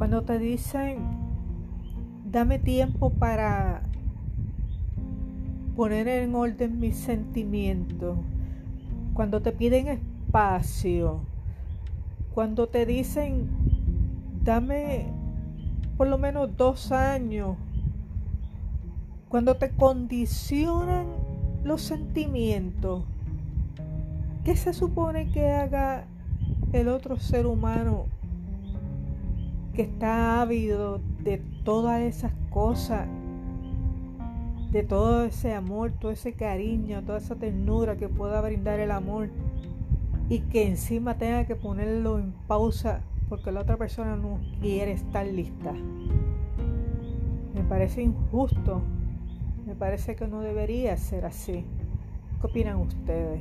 Cuando te dicen, dame tiempo para poner en orden mis sentimientos. Cuando te piden espacio. Cuando te dicen, dame por lo menos dos años. Cuando te condicionan los sentimientos. ¿Qué se supone que haga el otro ser humano que está ávido de todas esas cosas, de todo ese amor, todo ese cariño, toda esa ternura que pueda brindar el amor y que encima tenga que ponerlo en pausa porque la otra persona no quiere estar lista. Me parece injusto, me parece que no debería ser así. ¿Qué opinan ustedes?